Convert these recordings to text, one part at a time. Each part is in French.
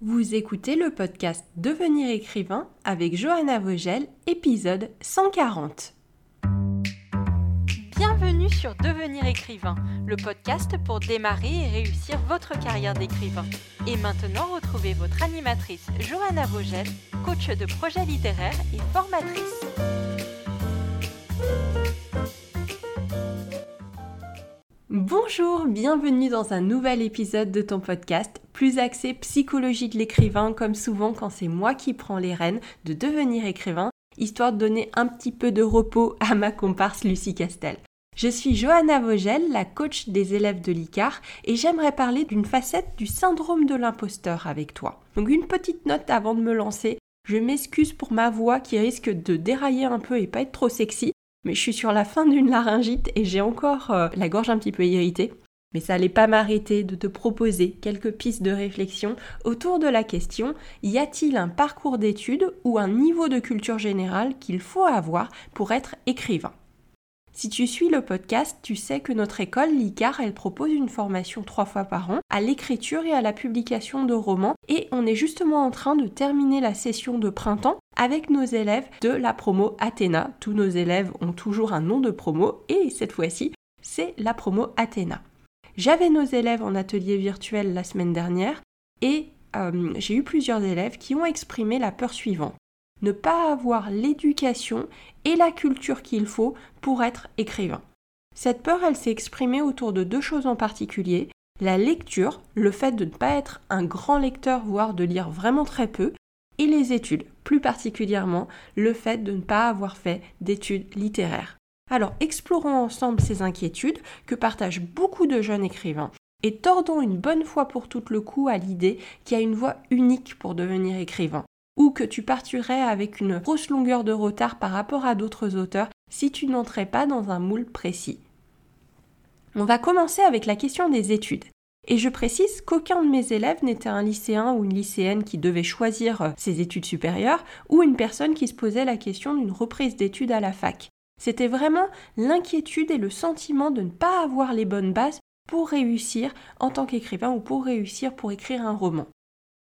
Vous écoutez le podcast Devenir écrivain avec Johanna Vogel, épisode 140. Bienvenue sur Devenir écrivain, le podcast pour démarrer et réussir votre carrière d'écrivain. Et maintenant, retrouvez votre animatrice Johanna Vogel, coach de projet littéraire et formatrice. Bonjour, bienvenue dans un nouvel épisode de ton podcast, plus axé psychologie de l'écrivain, comme souvent quand c'est moi qui prends les rênes de devenir écrivain, histoire de donner un petit peu de repos à ma comparse Lucie Castel. Je suis Johanna Vogel, la coach des élèves de l'ICAR, et j'aimerais parler d'une facette du syndrome de l'imposteur avec toi. Donc une petite note avant de me lancer. Je m'excuse pour ma voix qui risque de dérailler un peu et pas être trop sexy, mais je suis sur la fin d'une laryngite et j'ai encore euh, la gorge un petit peu irritée. Mais ça n'allait pas m'arrêter de te proposer quelques pistes de réflexion autour de la question y a-t-il un parcours d'études ou un niveau de culture générale qu'il faut avoir pour être écrivain? Si tu suis le podcast, tu sais que notre école, l'ICAR, elle propose une formation trois fois par an à l'écriture et à la publication de romans. Et on est justement en train de terminer la session de printemps avec nos élèves de la promo Athéna. Tous nos élèves ont toujours un nom de promo et cette fois-ci, c'est la promo Athéna. J'avais nos élèves en atelier virtuel la semaine dernière et euh, j'ai eu plusieurs élèves qui ont exprimé la peur suivante ne pas avoir l'éducation et la culture qu'il faut pour être écrivain. Cette peur, elle s'est exprimée autour de deux choses en particulier. La lecture, le fait de ne pas être un grand lecteur, voire de lire vraiment très peu, et les études, plus particulièrement le fait de ne pas avoir fait d'études littéraires. Alors explorons ensemble ces inquiétudes que partagent beaucoup de jeunes écrivains et tordons une bonne fois pour toutes le coup à l'idée qu'il y a une voie unique pour devenir écrivain ou que tu partirais avec une grosse longueur de retard par rapport à d'autres auteurs si tu n'entrais pas dans un moule précis. On va commencer avec la question des études. Et je précise qu'aucun de mes élèves n'était un lycéen ou une lycéenne qui devait choisir euh, ses études supérieures ou une personne qui se posait la question d'une reprise d'études à la fac. C'était vraiment l'inquiétude et le sentiment de ne pas avoir les bonnes bases pour réussir en tant qu'écrivain ou pour réussir pour écrire un roman.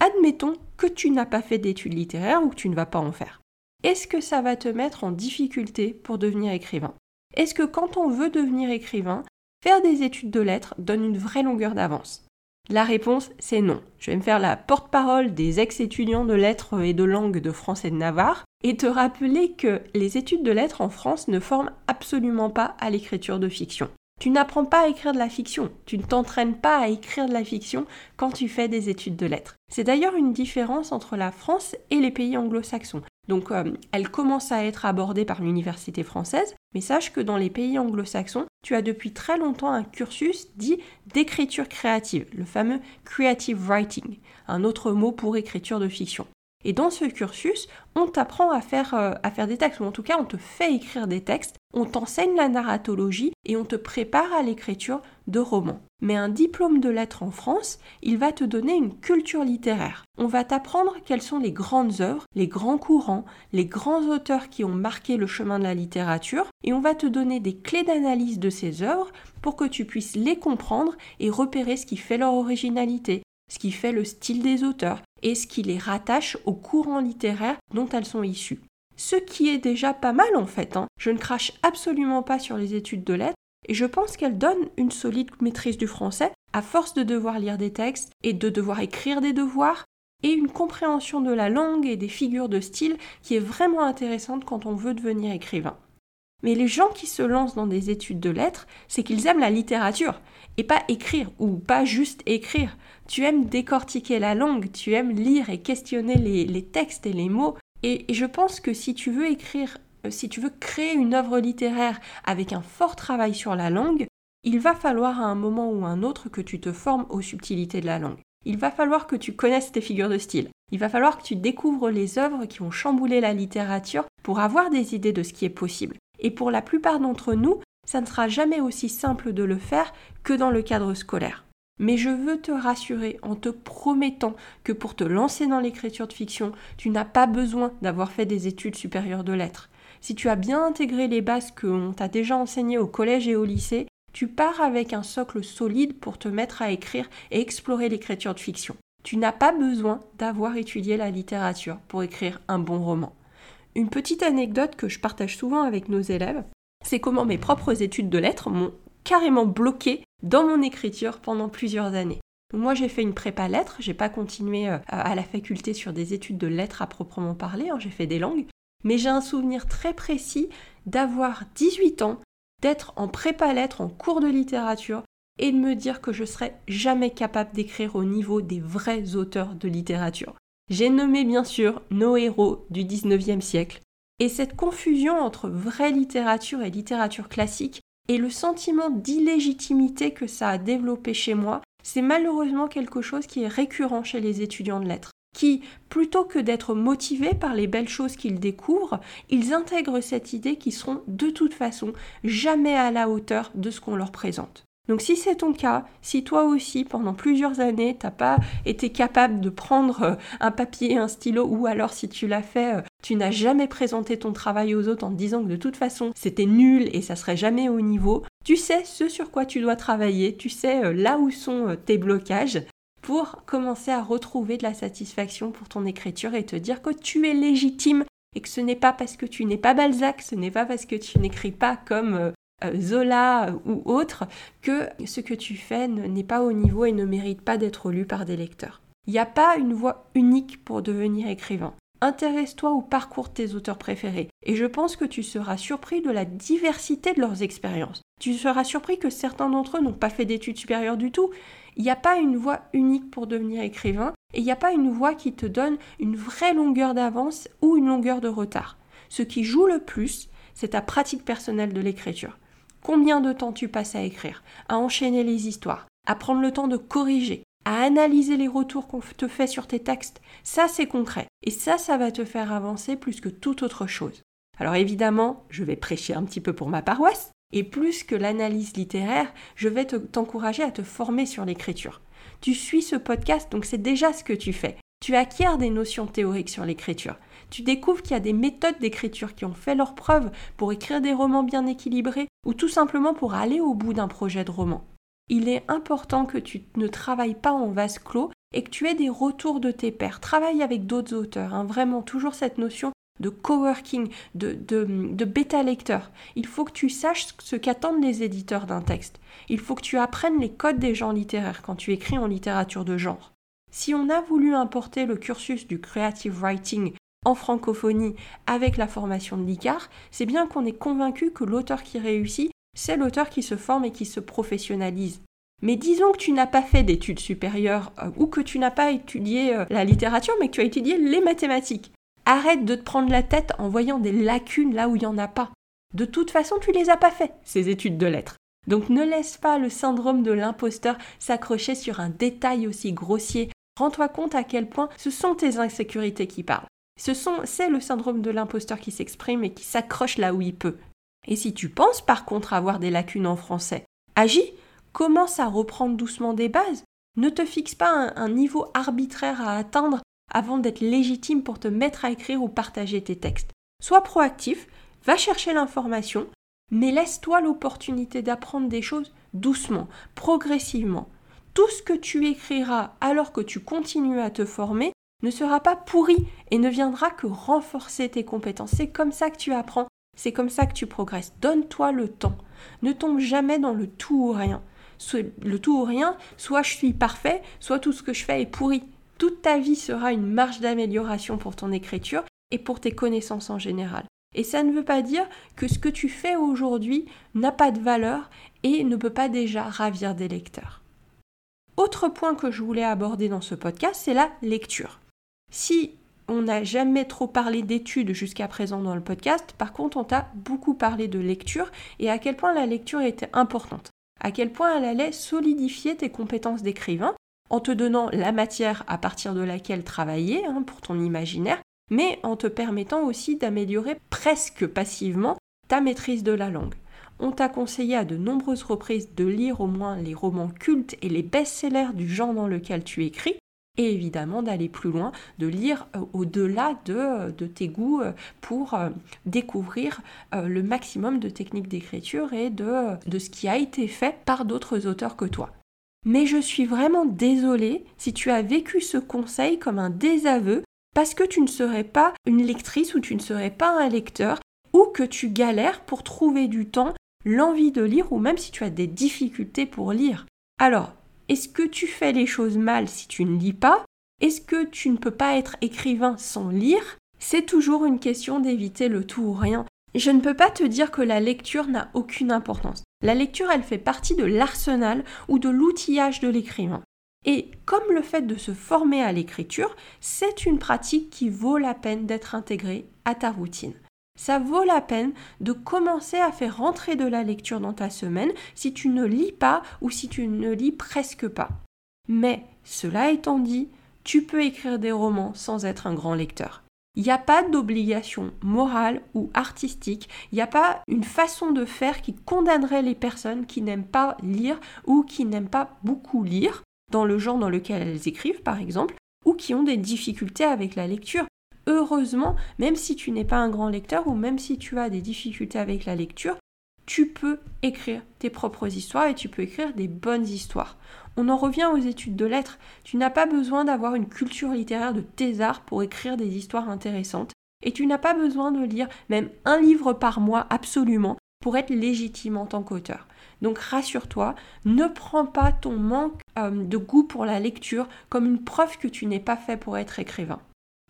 Admettons que tu n'as pas fait d'études littéraires ou que tu ne vas pas en faire. Est-ce que ça va te mettre en difficulté pour devenir écrivain? Est-ce que quand on veut devenir écrivain, faire des études de lettres donne une vraie longueur d'avance? La réponse, c'est non. Je vais me faire la porte-parole des ex-étudiants de lettres et de langue de France et de Navarre et te rappeler que les études de lettres en France ne forment absolument pas à l'écriture de fiction. Tu n'apprends pas à écrire de la fiction, tu ne t'entraînes pas à écrire de la fiction quand tu fais des études de lettres. C'est d'ailleurs une différence entre la France et les pays anglo-saxons. Donc euh, elle commence à être abordée par l'université française, mais sache que dans les pays anglo-saxons, tu as depuis très longtemps un cursus dit d'écriture créative, le fameux creative writing, un autre mot pour écriture de fiction. Et dans ce cursus, on t'apprend à faire, euh, à faire des textes, ou en tout cas on te fait écrire des textes, on t'enseigne la narratologie et on te prépare à l'écriture de romans. Mais un diplôme de lettres en France, il va te donner une culture littéraire. On va t'apprendre quelles sont les grandes œuvres, les grands courants, les grands auteurs qui ont marqué le chemin de la littérature, et on va te donner des clés d'analyse de ces œuvres pour que tu puisses les comprendre et repérer ce qui fait leur originalité, ce qui fait le style des auteurs et ce qui les rattache au courant littéraire dont elles sont issues. Ce qui est déjà pas mal en fait. Hein. Je ne crache absolument pas sur les études de lettres et je pense qu'elles donnent une solide maîtrise du français à force de devoir lire des textes et de devoir écrire des devoirs et une compréhension de la langue et des figures de style qui est vraiment intéressante quand on veut devenir écrivain. Mais les gens qui se lancent dans des études de lettres, c'est qu'ils aiment la littérature et pas écrire ou pas juste écrire. Tu aimes décortiquer la langue, tu aimes lire et questionner les, textes et les mots. Et, je pense que si tu veux écrire, euh, si tu veux créer une œuvre littéraire avec un fort travail sur la langue, il va falloir à un moment ou à un autre que tu te formes aux subtilités de la langue. Il va falloir que tu connaisses tes figures de style. Il va falloir que tu découvres les œuvres qui ont chamboulé la littérature pour avoir des idées de ce qui est possible. Et pour la plupart d'entre nous, ça ne sera jamais aussi simple de le faire que dans le cadre scolaire. Mais je veux te rassurer en te promettant que pour te lancer dans l'écriture de fiction, tu n'as pas besoin d'avoir fait des études supérieures de lettres. Si tu as bien intégré les bases qu'on t'a déjà enseignées au collège et au lycée, tu pars avec un socle solide pour te mettre à écrire et explorer l'écriture de fiction. Tu n'as pas besoin d'avoir étudié la littérature pour écrire un bon roman. Une petite anecdote que je partage souvent avec nos élèves, c'est comment mes propres études de lettres m'ont carrément bloqué dans mon écriture pendant plusieurs années. Moi, j'ai fait une prépa lettres, j'ai pas continué euh, à la faculté sur des études de lettres à proprement parler, hein, j'ai fait des langues, mais j'ai un souvenir très précis d'avoir 18 ans, d'être en prépa lettres, en cours de littérature, et de me dire que je serais jamais capable d'écrire au niveau des vrais auteurs de littérature. J'ai nommé bien sûr nos héros du 19e siècle, et cette confusion entre vraie littérature et littérature classique et le sentiment d'illégitimité que ça a développé chez moi, c'est malheureusement quelque chose qui est récurrent chez les étudiants de lettres qui, plutôt que d'être motivés par les belles choses qu'ils découvrent, ils intègrent cette idée qu'ils seront de toute façon jamais à la hauteur de ce qu'on leur présente. Donc si c'est ton cas, si toi aussi pendant plusieurs années t'as pas été capable de prendre euh, un papier, un stylo, ou alors si tu l'as fait, euh, tu n'as jamais présenté ton travail aux autres en te disant que de toute façon c'était nul et ça serait jamais au niveau, tu sais ce sur quoi tu dois travailler, tu sais euh, là où sont tes blocages, pour commencer à retrouver de la satisfaction pour ton écriture et te dire que tu es légitime et que ce n'est pas parce que tu n'es pas Balzac, ce n'est pas parce que tu n'écris pas comme euh, euh, Zola ou autre que ce que tu fais n'est pas au niveau et ne mérite pas d'être lu par des lecteurs. Il n'y a pas une voie unique pour devenir écrivain. Intéresse-toi au parcours tes auteurs préférés et je pense que tu seras surpris de la diversité de leurs expériences. Tu seras surpris que certains d'entre eux n'ont pas fait d'études supérieures du tout. Il n'y a pas une voie unique pour devenir écrivain et il n'y a pas une voie qui te donne une vraie longueur d'avance ou une longueur de retard. Ce qui joue le plus, c'est ta pratique personnelle de l'écriture. Combien de temps tu passes à écrire, à enchaîner les histoires, à prendre le temps de corriger, à analyser les retours qu'on te fait sur tes textes. Ça, c'est concret. Et ça, ça va te faire avancer plus que toute autre chose. Alors évidemment, je vais prêcher un petit peu pour ma paroisse, et plus que l'analyse littéraire, je vais t'encourager à te former sur l'écriture. Tu suis ce podcast, donc c'est déjà ce que tu fais. Tu acquiers des notions théoriques sur l'écriture. Tu découvres qu'il y a des méthodes d'écriture qui ont fait leur preuve pour écrire des romans bien équilibrés ou tout simplement pour aller au bout d'un projet de roman il est important que tu ne travailles pas en vase clos et que tu aies des retours de tes pairs. Travaille avec d'autres auteurs, hein. vraiment toujours cette notion de coworking, de, de, de bêta-lecteur. Il faut que tu saches ce qu'attendent les éditeurs d'un texte. Il faut que tu apprennes les codes des genres littéraires quand tu écris en littérature de genre. Si on a voulu importer le cursus du creative writing en francophonie avec la formation de l'ICAR, c'est bien qu'on est convaincu que l'auteur qui réussit, c'est l'auteur qui se forme et qui se professionnalise. Mais disons que tu n'as pas fait d'études supérieures euh, ou que tu n'as pas étudié euh, la littérature, mais que tu as étudié les mathématiques. Arrête de te prendre la tête en voyant des lacunes là où il n'y en a pas. De toute façon, tu les as pas fait, ces études de lettres. Donc ne laisse pas le syndrome de l'imposteur s'accrocher sur un détail aussi grossier. Rends-toi compte à quel point ce sont tes insécurités qui parlent. C'est le syndrome de l'imposteur qui s'exprime et qui s'accroche là où il peut. Et si tu penses par contre avoir des lacunes en français, agis, commence à reprendre doucement des bases. Ne te fixe pas un, un niveau arbitraire à atteindre avant d'être légitime pour te mettre à écrire ou partager tes textes. Sois proactif, va chercher l'information, mais laisse-toi l'opportunité d'apprendre des choses doucement, progressivement. Tout ce que tu écriras alors que tu continues à te former ne sera pas pourri et ne viendra que renforcer tes compétences. C'est comme ça que tu apprends c'est comme ça que tu progresses. Donne-toi le temps. Ne tombe jamais dans le tout ou rien. Le tout ou rien, soit je suis parfait, soit tout ce que je fais est pourri. Toute ta vie sera une marge d'amélioration pour ton écriture et pour tes connaissances en général. Et ça ne veut pas dire que ce que tu fais aujourd'hui n'a pas de valeur et ne peut pas déjà ravir des lecteurs. Autre point que je voulais aborder dans ce podcast, c'est la lecture. Si on n'a jamais trop parlé d'études jusqu'à présent dans le podcast. Par contre, on t'a beaucoup parlé de lecture et à quel point la lecture était importante. À quel point elle allait solidifier tes compétences d'écrivain en te donnant la matière à partir de laquelle travailler hein, pour ton imaginaire, mais en te permettant aussi d'améliorer presque passivement ta maîtrise de la langue. On t'a conseillé à de nombreuses reprises de lire au moins les romans cultes et les best-sellers du genre dans lequel tu écris, et évidemment d'aller plus loin, de lire euh, au-delà de, euh, de, tes goûts euh, pour découvrir le maximum de techniques d'écriture et de, de ce qui a été fait par d'autres auteurs que toi. mais je suis vraiment désolée si tu as vécu ce conseil comme un désaveu parce que tu ne serais pas une lectrice ou tu ne serais pas un lecteur ou que tu galères pour trouver du temps, l'envie de lire ou même si tu as des difficultés pour lire. Alors, est-ce que tu fais les choses mal si tu ne lis pas? Est-ce que tu ne peux pas être écrivain sans lire? C'est toujours une question d'éviter le tout ou rien. Je ne peux pas te dire que la lecture n'a aucune importance. La lecture, elle fait partie de l'arsenal ou de l'outillage de l'écrivain. Et comme le fait de se former à l'écriture, c'est une pratique qui vaut la peine d'être intégrée à ta routine. Ça vaut la peine de commencer à faire rentrer de la lecture dans ta semaine si tu ne lis pas ou si tu ne lis presque pas. Mais, cela étant dit, tu peux écrire des romans sans être un grand lecteur. Il n'y a pas d'obligation morale ou artistique, il n'y a pas une façon de faire qui condamnerait les personnes qui n'aiment pas lire ou qui n'aiment pas beaucoup lire dans le genre dans lequel elles écrivent, par exemple, ou qui ont des difficultés avec la lecture. Heureusement, même si tu n'es pas un grand lecteur ou même si tu as des difficultés avec la lecture, tu peux écrire tes propres histoires et tu peux écrire des bonnes histoires. On en revient aux études de lettres. Tu n'as pas besoin d'avoir une culture littéraire de thésard pour écrire des histoires intéressantes. Et tu n'as pas besoin de lire même un livre par mois absolument pour être légitime en tant qu'auteur. Donc rassure-toi, ne prends pas ton manque euh, de goût pour la lecture comme une preuve que tu n'es pas fait pour être écrivain.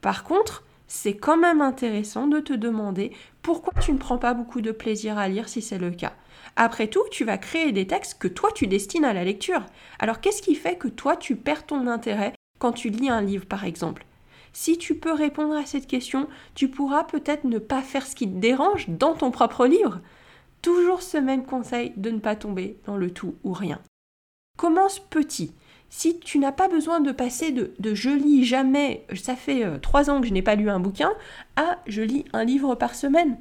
Par contre, c'est quand même intéressant de te demander pourquoi tu ne prends pas beaucoup de plaisir à lire si c'est le cas. Après tout, tu vas créer des textes que toi tu destines à la lecture. Alors qu'est-ce qui fait que toi tu perds ton intérêt quand tu lis un livre par exemple? Si tu peux répondre à cette question, tu pourras peut-être ne pas faire ce qui te dérange dans ton propre livre. Toujours ce même conseil de ne pas tomber dans le tout ou rien. Commence petit. Si tu n'as pas besoin de passer de, je lis jamais, ça fait euh, trois ans que je n'ai pas lu un bouquin, à je lis un livre par semaine.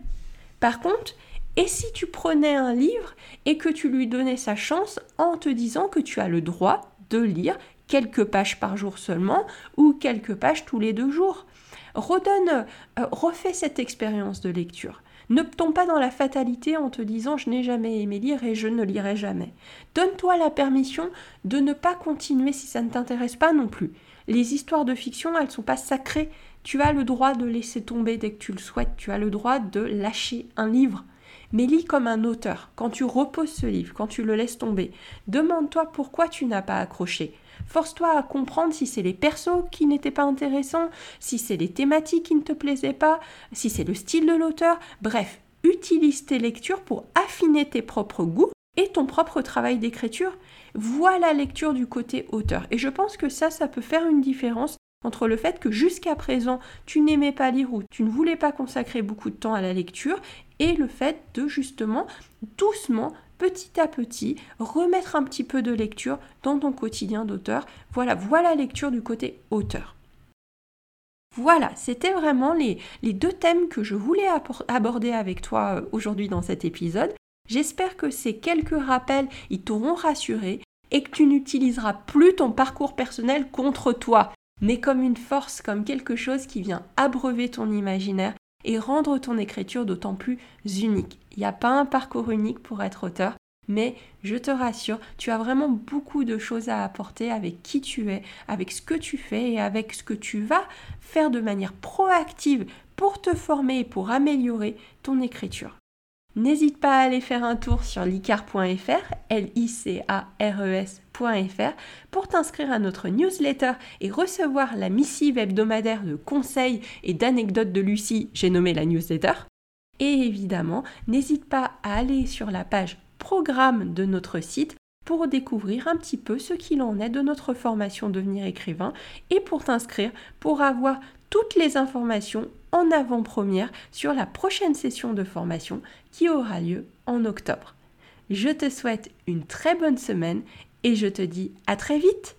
Par contre, et si tu prenais un livre et que tu lui donnais sa chance en te disant que tu as le droit de lire quelques pages par jour seulement ou quelques pages tous les deux jours? Redonne, euh, refais cette expérience de lecture. Ne tombe pas dans la fatalité en te disant je n'ai jamais aimé lire et je ne lirai jamais. Donne-toi la permission de ne pas continuer si ça ne t'intéresse pas non plus. Les histoires de fiction, elles ne sont pas sacrées. Tu as le droit de laisser tomber dès que tu le souhaites. Tu as le droit de lâcher un livre. Mais lis comme un auteur. Quand tu reposes ce livre, quand tu le laisses tomber, demande-toi pourquoi tu n'as pas accroché. Force-toi à comprendre si c'est les persos qui n'étaient pas intéressants, si c'est les thématiques qui ne te plaisaient pas, si c'est le style de l'auteur. Bref, utilise tes lectures pour affiner tes propres goûts et ton propre travail d'écriture. Vois la lecture du côté auteur. Et je pense que ça, ça peut faire une différence entre le fait que jusqu'à présent tu n'aimais pas lire ou tu ne voulais pas consacrer beaucoup de temps à la lecture et le fait de justement doucement petit à petit, remettre un petit peu de lecture dans ton quotidien d'auteur. Voilà, voilà la lecture du côté auteur. Voilà, c'était vraiment les, les, deux thèmes que je voulais aborder avec toi euh, aujourd'hui dans cet épisode. J'espère que ces quelques rappels, ils t'auront rassuré et que tu n'utiliseras plus ton parcours personnel contre toi, mais comme une force, comme quelque chose qui vient abreuver ton imaginaire et rendre ton écriture d'autant plus unique. Il n'y a pas un parcours unique pour être auteur, mais je te rassure, tu as vraiment beaucoup de choses à apporter avec qui tu es, avec ce que tu fais et avec ce que tu vas faire de manière proactive pour te former et pour améliorer ton écriture. N'hésite pas à aller faire un tour sur licar.fr, L-I-C-A-R-E-S.fr, pour t'inscrire à notre newsletter et recevoir la missive hebdomadaire de conseils et d'anecdotes de Lucie, j'ai nommé la newsletter. Et évidemment, n'hésite pas à aller sur la page programme de notre site pour découvrir un petit peu ce qu'il en est de notre formation Devenir écrivain et pour t'inscrire pour avoir toutes les informations en avant-première sur la prochaine session de formation qui aura lieu en octobre. Je te souhaite une très bonne semaine et je te dis à très vite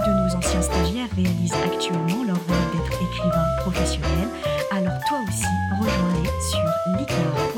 De nos anciens stagiaires réalisent actuellement leur rôle d'être écrivain professionnel, alors toi aussi rejoins-les sur licar